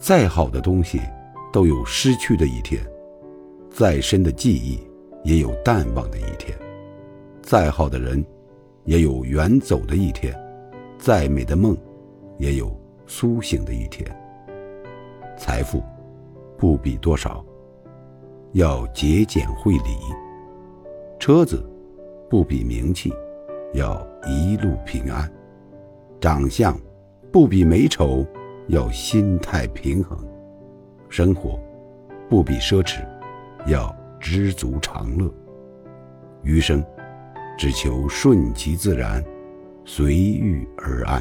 再好的东西，都有失去的一天；再深的记忆，也有淡忘的一天；再好的人，也有远走的一天；再美的梦，也有苏醒的一天。财富不比多少，要节俭会礼；车子不比名气，要一路平安；长相不比美丑。要心态平衡，生活不比奢侈，要知足常乐。余生只求顺其自然，随遇而安。